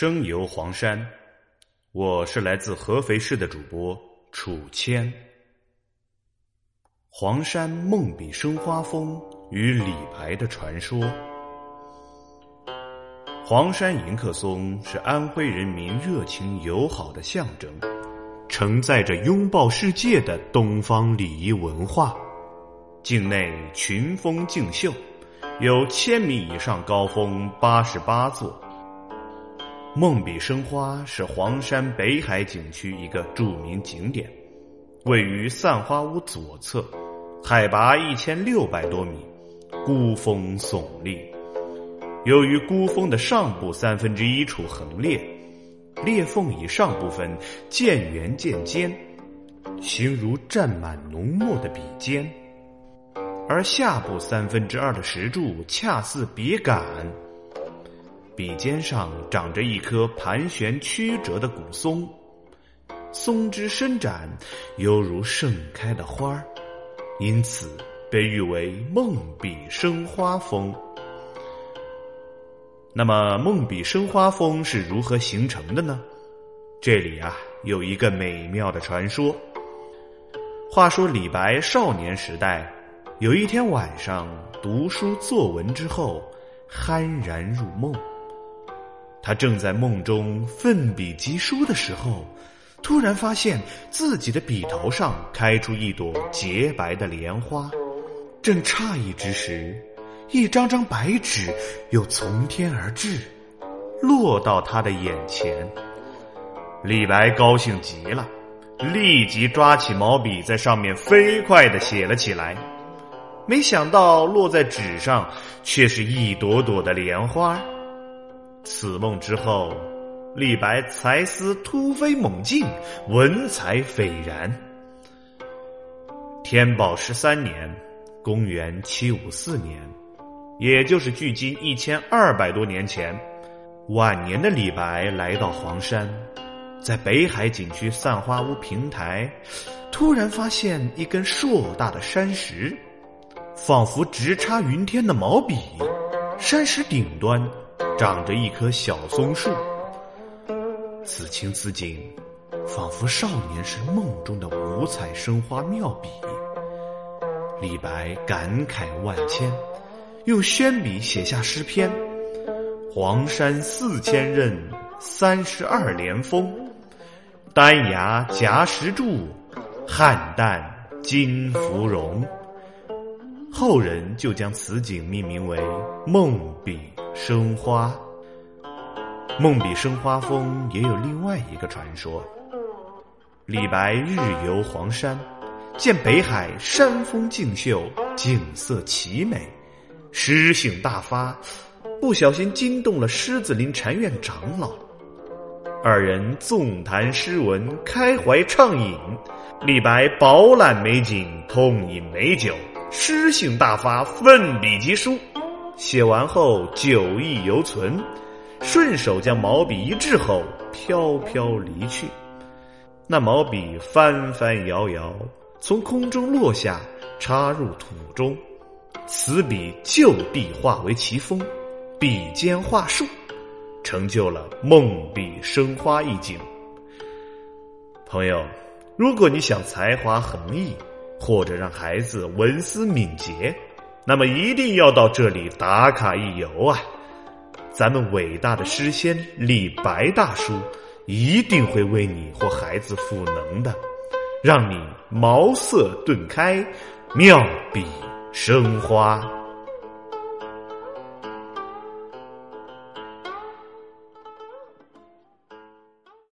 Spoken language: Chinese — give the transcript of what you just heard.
声游黄山，我是来自合肥市的主播楚谦。黄山梦笔生花峰与李白的传说。黄山迎客松是安徽人民热情友好的象征，承载着拥抱世界的东方礼仪文化。境内群峰竞秀，有千米以上高峰八十八座。梦笔生花是黄山北海景区一个著名景点，位于散花坞左侧，海拔一千六百多米，孤峰耸立。由于孤峰的上部三分之一处横裂，裂缝以上部分渐圆渐尖，形如占满浓墨的笔尖；而下部三分之二的石柱恰似笔杆。笔尖上长着一棵盘旋曲折的古松，松枝伸展，犹如盛开的花儿，因此被誉为“梦笔生花峰”。那么，梦笔生花峰是如何形成的呢？这里啊，有一个美妙的传说。话说李白少年时代，有一天晚上读书作文之后，酣然入梦。他正在梦中奋笔疾书的时候，突然发现自己的笔头上开出一朵洁白的莲花。正诧异之时，一张张白纸又从天而至，落到他的眼前。李白高兴极了，立即抓起毛笔在上面飞快的写了起来。没想到落在纸上却是一朵朵的莲花。此梦之后，李白才思突飞猛进，文采斐然。天宝十三年（公元七五四年），也就是距今一千二百多年前，晚年的李白来到黄山，在北海景区散花坞平台，突然发现一根硕大的山石，仿佛直插云天的毛笔。山石顶端。长着一棵小松树，此情此景，仿佛少年时梦中的五彩生花妙笔。李白感慨万千，用宣笔写下诗篇：“黄山四千仞，三十二连峰，丹崖夹石柱，汉旦金芙蓉。”后人就将此景命名为“梦笔”。生花，梦笔生花峰也有另外一个传说。李白日游黄山，见北海山峰竞秀，景色奇美，诗兴大发，不小心惊动了狮子林禅院长老。二人纵谈诗文，开怀畅饮。李白饱览美景，痛饮美酒，诗兴大发，奋笔疾书。写完后，酒意犹存，顺手将毛笔一掷后，飘飘离去。那毛笔翻翻摇摇，从空中落下，插入土中。此笔就地化为奇峰，笔尖画树，成就了梦笔生花一景。朋友，如果你想才华横溢，或者让孩子文思敏捷。那么一定要到这里打卡一游啊！咱们伟大的诗仙李白大叔一定会为你或孩子赋能的，让你茅塞顿开，妙笔生花。